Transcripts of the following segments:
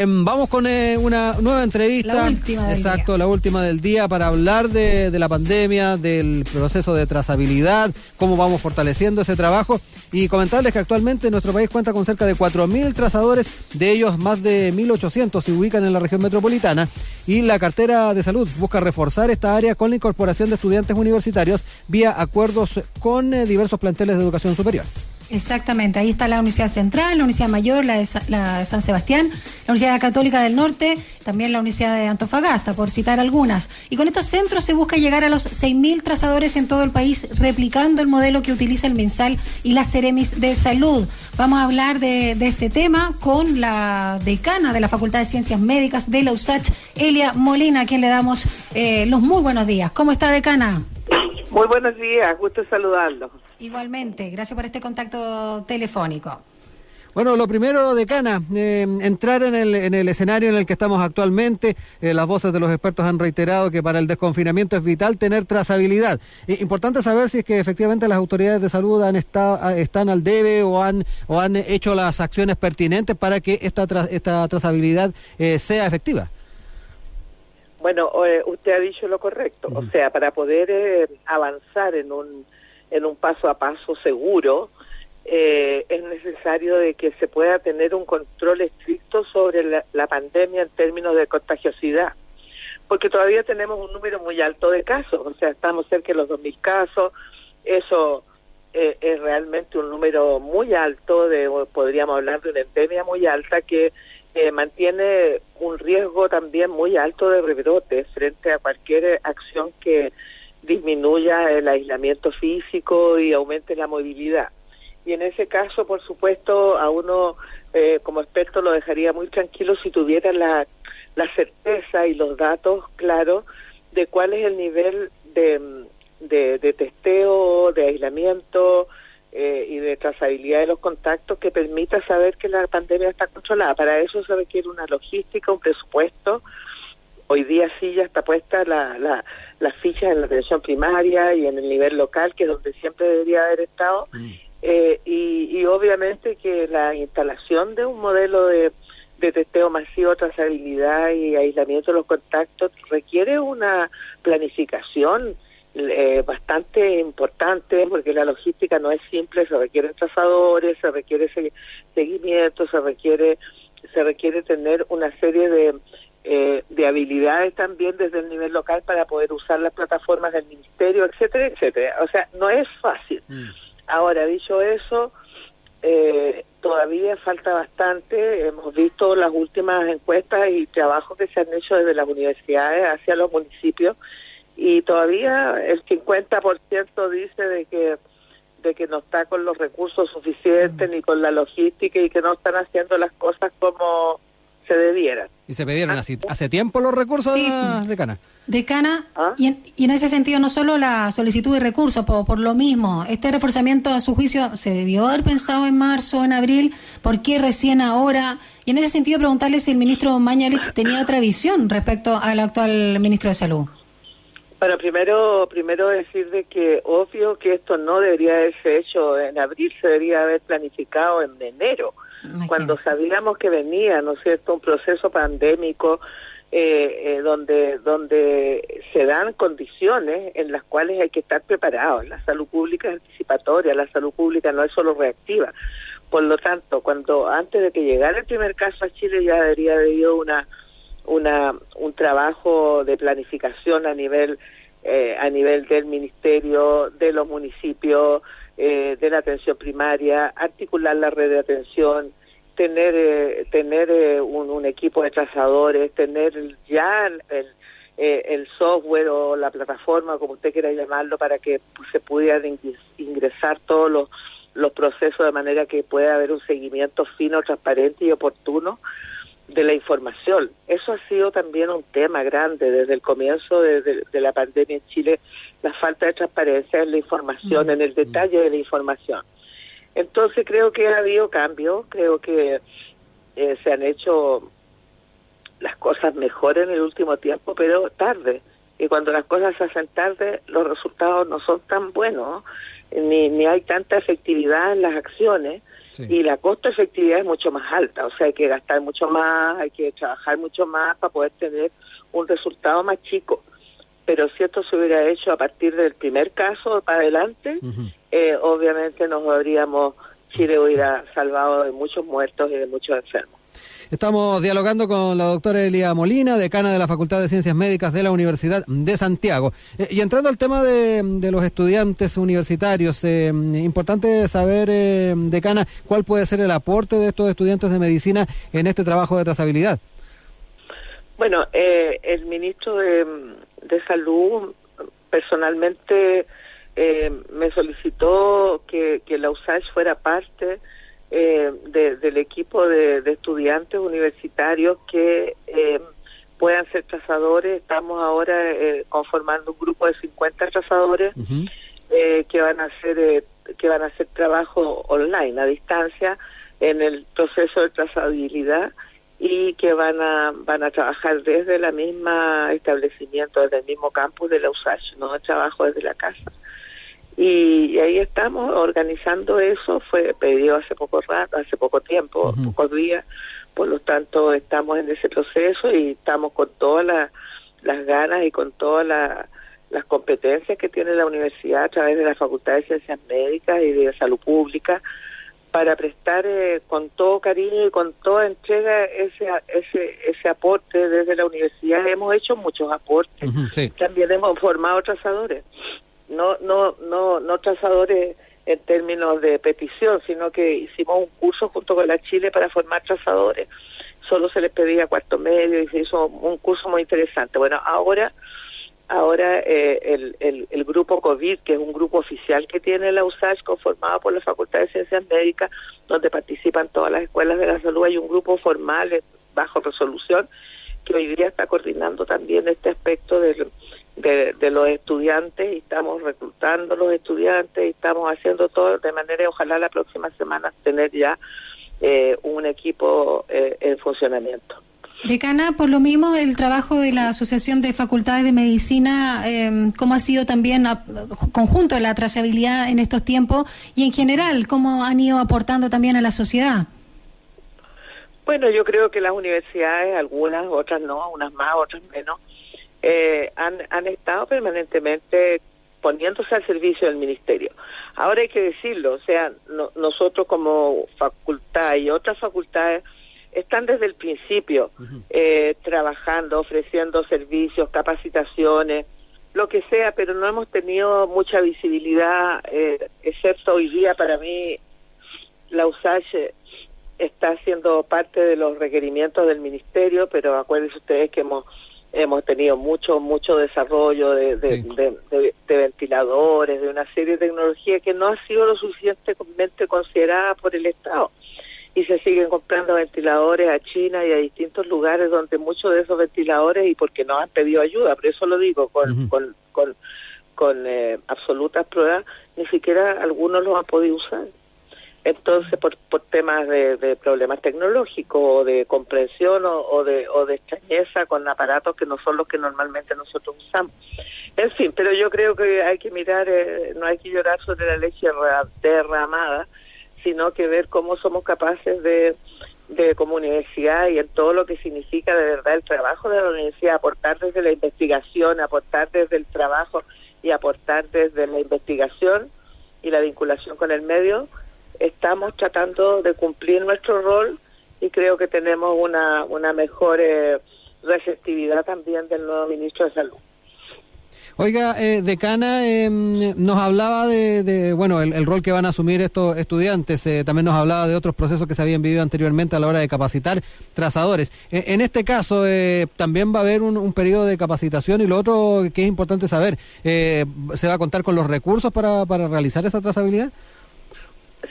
Em, vamos con eh, una nueva entrevista. La última del Exacto, día. la última del día para hablar de, de la pandemia, del proceso de trazabilidad, cómo vamos fortaleciendo ese trabajo y comentarles que actualmente nuestro país cuenta con cerca de 4.000 trazadores, de ellos más de 1.800 se ubican en la región metropolitana y la cartera de salud busca reforzar esta área con la incorporación de estudiantes universitarios vía acuerdos con eh, diversos planteles de educación superior. Exactamente, ahí está la Universidad Central, la Universidad Mayor, la de, la de San Sebastián, la Universidad Católica del Norte, también la Universidad de Antofagasta, por citar algunas. Y con estos centros se busca llegar a los 6.000 trazadores en todo el país, replicando el modelo que utiliza el MinSal y la Ceremis de Salud. Vamos a hablar de, este tema con la decana de la Facultad de Ciencias Médicas de la USACH, Elia Molina, a quien le damos eh, los muy buenos días. ¿Cómo está, decana? Muy buenos días, gusto saludarlos. Igualmente, gracias por este contacto telefónico. Bueno, lo primero, decana, eh, entrar en el, en el escenario en el que estamos actualmente. Eh, las voces de los expertos han reiterado que para el desconfinamiento es vital tener trazabilidad. Eh, importante saber si es que efectivamente las autoridades de salud han estado, están al debe o han, o han hecho las acciones pertinentes para que esta, tra- esta trazabilidad eh, sea efectiva. Bueno, eh, usted ha dicho lo correcto, o sea, para poder eh, avanzar en un en un paso a paso seguro, eh, es necesario de que se pueda tener un control estricto sobre la, pandemia en términos de contagiosidad, porque todavía tenemos un número muy alto de casos, o sea, estamos cerca de los 2.000 casos, eso eh, es realmente un número muy alto, de podríamos hablar de una endemia muy alta que eh, mantiene un riesgo también muy alto de rebrote frente a cualquier acción que disminuya el aislamiento físico y aumente la movilidad. Y en ese caso, por supuesto, a uno eh, como experto lo dejaría muy tranquilo si tuviera la, la certeza y los datos claros de cuál es el nivel de, de, testeo, de aislamiento eh, y de trazabilidad de los contactos que permita saber que la pandemia está controlada. Para eso se requiere una logística, un presupuesto. Hoy día sí ya está puesta la, la, las fichas en la atención primaria y en el nivel local, que es donde siempre debería haber estado. Eh, y, y obviamente que la instalación de un modelo de, de testeo masivo, trazabilidad y aislamiento de los contactos requiere una planificación eh, bastante importante porque la logística no es simple, se requieren trazadores, se requiere se- seguimiento, se requiere se requiere tener una serie de eh, de habilidades también desde el nivel local para poder usar las plataformas del ministerio, etcétera, etcétera. O sea, no es fácil. Ahora, dicho eso, eh, todavía falta bastante. Hemos visto las últimas encuestas y trabajos que se han hecho desde las universidades hacia los municipios y todavía el 50% dice de que de que no está con los recursos suficientes ni con la logística y que no están haciendo las cosas como se debieran. Y se pidieron así, hace tiempo los recursos, Sí. decana. Decana, ¿Ah? y, en, y en ese sentido no solo la solicitud de recursos, por, por lo mismo, este reforzamiento a su juicio se debió haber pensado en marzo, en abril, ¿por qué recién ahora? Y en ese sentido preguntarle si el ministro Mañalich tenía otra visión respecto al actual ministro de Salud. Bueno, primero, primero decir de que obvio que esto no debería haberse hecho en abril, se debería haber planificado en enero, Cuando sabíamos que venía, ¿no es cierto?, un proceso pandémico eh, eh, donde donde se dan condiciones en las cuales hay que estar preparados. La salud pública es anticipatoria, la salud pública no es solo reactiva. Por lo tanto, cuando antes de que llegara el primer caso a Chile ya debería haber habido una una un trabajo de planificación a nivel eh, a nivel del ministerio, de los municipios, eh, de la atención primaria, articular la red de atención, tener eh, tener eh, un, equipo de trazadores, tener ya el, eh, el software o la plataforma, como usted quiera llamarlo, para que se pudieran ingres- ingresar todos los, los procesos de manera que pueda haber un seguimiento fino, transparente y oportuno de la información. Eso ha sido también un tema grande desde el comienzo de, de- de la pandemia en Chile, la falta de transparencia en la información, en el detalle de la información. Entonces creo que ha habido cambios, creo que eh, se han hecho las cosas mejor en el último tiempo, pero tarde. Y cuando las cosas se hacen tarde, los resultados no son tan buenos. ni, ni hay tanta efectividad en las acciones y la costo efectividad es mucho más alta, o sea, hay que gastar mucho más, hay que trabajar mucho más para poder tener un resultado más chico. Pero si esto se hubiera hecho a partir del primer caso para adelante, eh, obviamente nos habríamos, Chile hubiera salvado de muchos muertos y de muchos enfermos. Estamos dialogando con la doctora Elia Molina, decana de la Facultad de Ciencias Médicas de la Universidad de Santiago. Eh, y entrando al tema de, los estudiantes universitarios, eh, importante saber, eh, decana, cuál puede ser el aporte de estos estudiantes de medicina en este trabajo de trazabilidad. Bueno, el ministro de, Salud personalmente me solicitó que, que la USACH fuera parte eh, del equipo de, estudiantes universitarios que eh, puedan ser trazadores. Estamos ahora eh, conformando un grupo de 50 trazadores que van a hacer que van a hacer trabajo online a distancia en el proceso de trazabilidad y que van a van a trabajar desde la misma establecimiento, desde el mismo campus de la USACH, no trabajo desde la casa y ahí estamos organizando eso fue pedido hace poco rato hace poco tiempo pocos días. Por lo tanto estamos en ese proceso y estamos con todas las ganas y con todas las competencias que tiene la universidad a través de la Facultad de Ciencias Médicas y de Salud Pública para prestar eh, con todo cariño y con toda entrega ese ese ese aporte desde la universidad. Hemos hecho muchos aportes. También hemos formado trazadores no, no, no, no trazadores en términos de petición, sino que hicimos un curso junto con la Chile para formar trazadores. Solo se les pedía cuarto medio y se hizo un curso muy interesante. Bueno, ahora ahora eh, el, el, el, grupo COVID, que es un grupo oficial que tiene la USACH, conformado por la Facultad de Ciencias Médicas, donde participan todas las escuelas de la salud, hay un grupo formal eh, bajo resolución que hoy día está coordinando también este aspecto del de, los estudiantes y estamos reclutando los estudiantes y estamos haciendo todo de manera, ojalá la próxima semana tener ya eh, un equipo eh, en funcionamiento. Decana, por lo mismo, el trabajo de la Asociación de Facultades de Medicina, eh, ¿cómo ha sido también conjunto de la trazabilidad en estos tiempos y en general, cómo han ido aportando también a la sociedad? Bueno, yo creo que las universidades, algunas, otras no, unas más, otras menos, eh, han, han estado permanentemente poniéndose al servicio del ministerio. Ahora hay que decirlo, o sea, nosotros como facultad y otras facultades están desde el principio eh, trabajando, ofreciendo servicios, capacitaciones, lo que sea, pero no hemos tenido mucha visibilidad, eh, excepto hoy día para mí la USACH está siendo parte de los requerimientos del ministerio, pero acuérdense ustedes que hemos hemos tenido mucho mucho desarrollo de, de, ventiladores, de una serie de tecnologías que no ha sido lo suficientemente considerada por el Estado. Y se siguen comprando ventiladores a China y a distintos lugares donde muchos de esos ventiladores, y porque no han pedido ayuda, por eso lo digo con, con, con, con eh, absolutas pruebas, ni siquiera algunos los han podido usar. Entonces, por, por temas de, problemas tecnológicos o de comprensión o, de, o de extrañeza con aparatos que no son los que normalmente nosotros usamos. En fin, pero yo creo que hay que mirar, eh, no hay que llorar sobre la leche derramada, sino que ver cómo somos capaces de, de como universidad y en todo lo que significa de verdad el trabajo de la universidad, aportar desde la investigación, aportar desde el trabajo y aportar desde la investigación y la vinculación con el medio estamos tratando de cumplir nuestro rol y creo que tenemos una, una mejor eh, receptividad también del nuevo ministro de Salud. Oiga, eh, decana, em, nos hablaba de, bueno, el, rol que van a asumir estos estudiantes. Eh, también nos hablaba de otros procesos que se habían vivido anteriormente a la hora de capacitar trazadores. E, en este caso, eh, también va a haber un, periodo de capacitación y lo otro que es importante saber, ¿se va a contar con los recursos para, para realizar esa trazabilidad?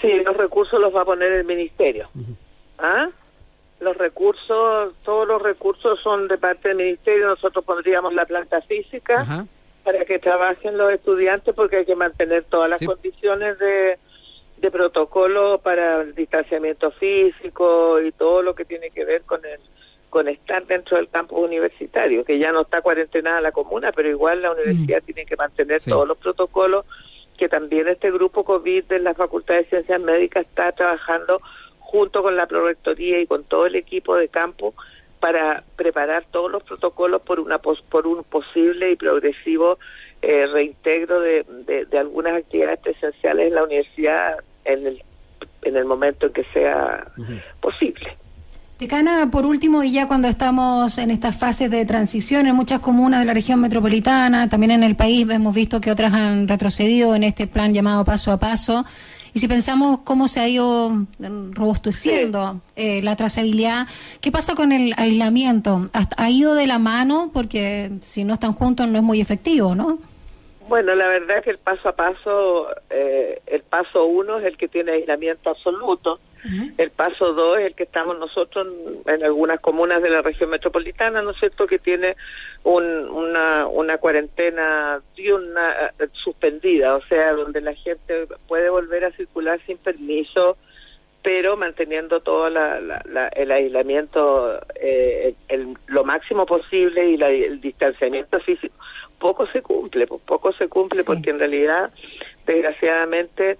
Sí, los recursos los va a poner el ministerio. ¿Ah? Los recursos, todos los recursos son de parte del ministerio. Nosotros pondríamos la planta física para que trabajen los estudiantes porque hay que mantener todas las condiciones de, de protocolo para el distanciamiento físico y todo lo que tiene que ver con el con estar dentro del campus universitario, que ya no está cuarentenada la comuna, pero igual la universidad tiene que mantener todos los protocolos que también este grupo COVID de la Facultad de Ciencias Médicas está trabajando junto con la Prorectoría y con todo el equipo de campo para preparar todos los protocolos por una por un posible y progresivo eh, reintegro de, de, algunas actividades esenciales en la universidad en el en el momento en que sea posible. Decana, por último, y ya cuando estamos en estas fases de transición en muchas comunas de la región metropolitana, también en el país hemos visto que otras han retrocedido en este plan llamado paso a paso. Y si pensamos cómo se ha ido mm, robusteciendo eh, la trazabilidad, ¿qué pasa con el aislamiento? ¿Ha ido de la mano? Porque si no están juntos no es muy efectivo, ¿no? Bueno, la verdad es que el paso a paso, eh, el paso uno es el que tiene aislamiento absoluto, el paso dos es el que estamos nosotros en, algunas comunas de la región metropolitana, ¿no es cierto?, que tiene una, una cuarentena una eh, suspendida, o sea, donde la gente puede volver a circular sin permiso, pero manteniendo todo el aislamiento eh, lo máximo posible y el distanciamiento físico. Poco se cumple, pues, poco se cumple porque en realidad, desgraciadamente,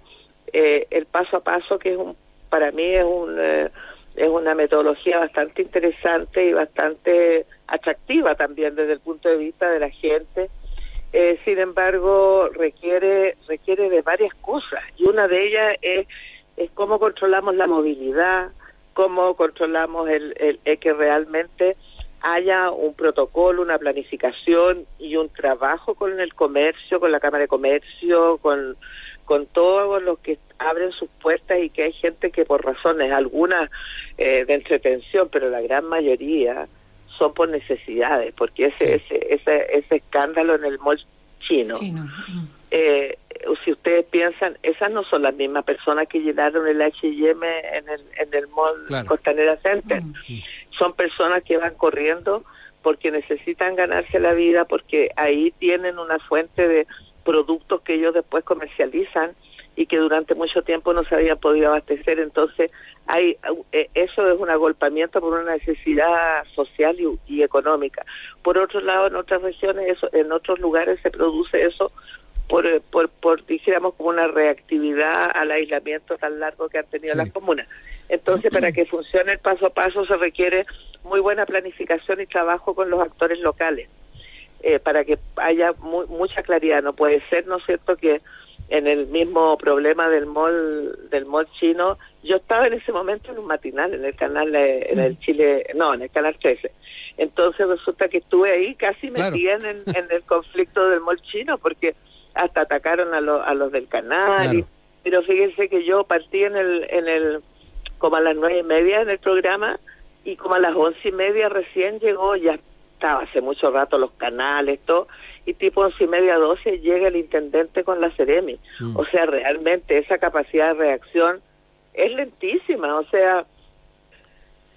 eh, el paso a paso, que es un, para mí es un eh, es una metodología bastante interesante y bastante atractiva también desde el punto de vista de la gente. Eh, sin embargo, requiere requiere de varias cosas y una de ellas es, es cómo controlamos la movilidad, cómo controlamos el, el que realmente haya un protocolo, una planificación y un trabajo con el comercio, con la Cámara de Comercio, con, con todos los que abren sus puertas y que hay gente que por razones algunas eh, de entretención, pero la gran mayoría son por necesidades, porque ese, ese, ese, ese escándalo en el mall chino, eh, si ustedes piensan, esas no son las mismas personas que llenaron el H&M en el, en el mall Costanera Center. Son personas que van corriendo porque necesitan ganarse la vida, porque ahí tienen una fuente de productos que ellos después comercializan y que durante mucho tiempo no se habían podido abastecer. Entonces, hay eh, eso es un agolpamiento por una necesidad social y, económica. Por otro lado, en otras regiones, eso, en otros lugares se produce eso por, eh, por, por, dijéramos, como una reactividad al aislamiento tan largo que han tenido las comunas. Entonces, para que funcione el paso a paso se requiere muy buena planificación y trabajo con los actores locales, eh, para que haya mucha claridad. No puede ser, ¿no es cierto?, que en el mismo problema del mall del mall chino, yo estaba en ese momento en un matinal en el canal en el Chile, no, en el canal 13. Entonces resulta que estuve ahí casi metida en, en, el conflicto del mall chino porque hasta atacaron a, a los del canal. pero fíjense que yo partí en el en el como a las nueve y media en el programa y como a las once y media recién llegó, ya estaba hace mucho rato los canales, todo, y tipo once y media, doce llega el intendente con la Ceremi. Mm. O sea, realmente esa capacidad de reacción es lentísima, o sea,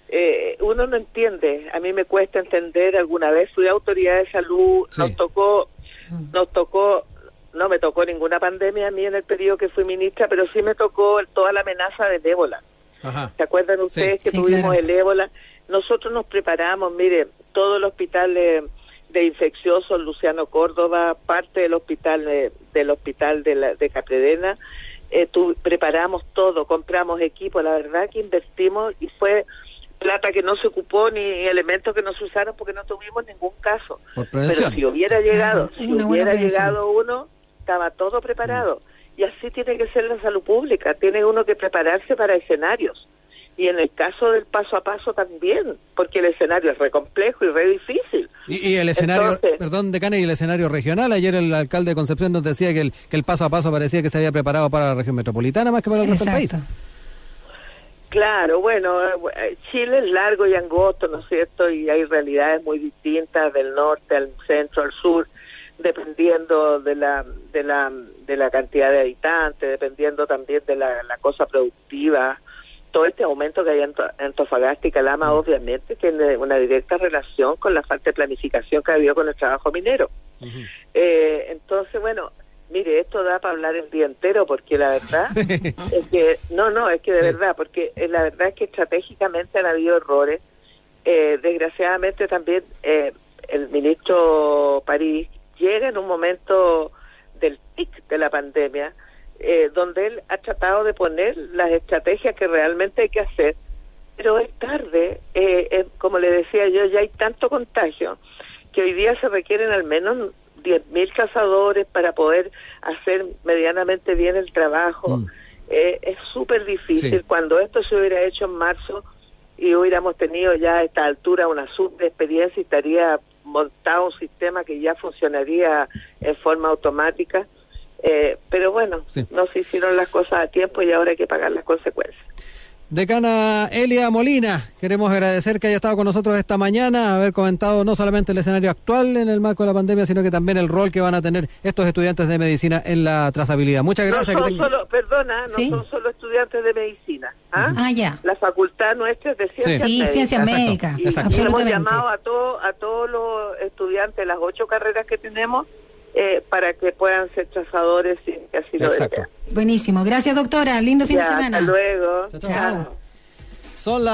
eh, uno no entiende, a mí me cuesta entender, alguna vez fui autoridad de salud, nos tocó, mm. nos tocó no me tocó ninguna pandemia a mí en el periodo que fui ministra, pero sí me tocó toda la amenaza de ébola. ¿Se acuerdan ustedes que tuvimos el ébola? Nosotros nos preparamos, mire, todo el hospital de, infecciosos, Luciano Córdoba, parte del hospital del hospital de, la, de Capredena, eh, preparamos todo, compramos equipo, la verdad que invertimos y fue plata que no se ocupó ni elementos que no se usaron porque no tuvimos ningún caso. Pero si hubiera llegado, si hubiera llegado uno, estaba todo preparado. Y así tiene que ser la salud pública, tiene uno que prepararse para escenarios. Y en el caso del paso a paso también, porque el escenario es re complejo y re difícil. Y, el escenario, perdón, decana, y el escenario regional. Ayer el alcalde de Concepción nos decía que el, que el paso a paso parecía que se había preparado para la región metropolitana más que para el resto del país. Claro, bueno, eh, Chile es largo y angosto, ¿no es cierto? Y hay realidades muy distintas del norte al centro, al sur dependiendo de la, de la, de la cantidad de habitantes, dependiendo también de la, cosa productiva. Todo este aumento que hay en Antofagasta y Calama, mm. obviamente, tiene una directa relación con la falta de planificación que ha habido con el trabajo minero. eh, entonces, bueno, mire, esto da para hablar el día entero, porque la verdad es que, no, no, es que de verdad, porque eh, la verdad es que estratégicamente han habido errores. Eh, desgraciadamente también eh, el ministro París llega en un momento del pic de la pandemia, eh, donde él ha tratado de poner las estrategias que realmente hay que hacer, pero es tarde, eh, como le decía yo, ya hay tanto contagio que hoy día se requieren al menos 10.000 cazadores para poder hacer medianamente bien el trabajo. Mm. Eh, es súper difícil. Cuando esto se hubiera hecho en marzo y hubiéramos tenido ya a esta altura una sub de experiencia, estaría montado un sistema que ya funcionaría en forma automática. Eh, pero bueno, no se hicieron las cosas a tiempo y ahora hay que pagar las consecuencias. Decana Elia Molina, queremos agradecer que haya estado con nosotros esta mañana, haber comentado no solamente el escenario actual en el marco de la pandemia, sino que también el rol que van a tener estos estudiantes de medicina en la trazabilidad. Muchas gracias. No son solo, perdona, no son solo estudiantes de medicina. ¿ah? ah, ya. La facultad nuestra es de ciencias sí. médicas. ciencias médicas. Y hemos llamado a, todo, a todos los estudiantes, las ocho carreras que tenemos, eh, para que puedan ser trazadores y así lo Buenísimo. Gracias, doctora. Lindo fin de semana. Hasta luego. Chao. Son las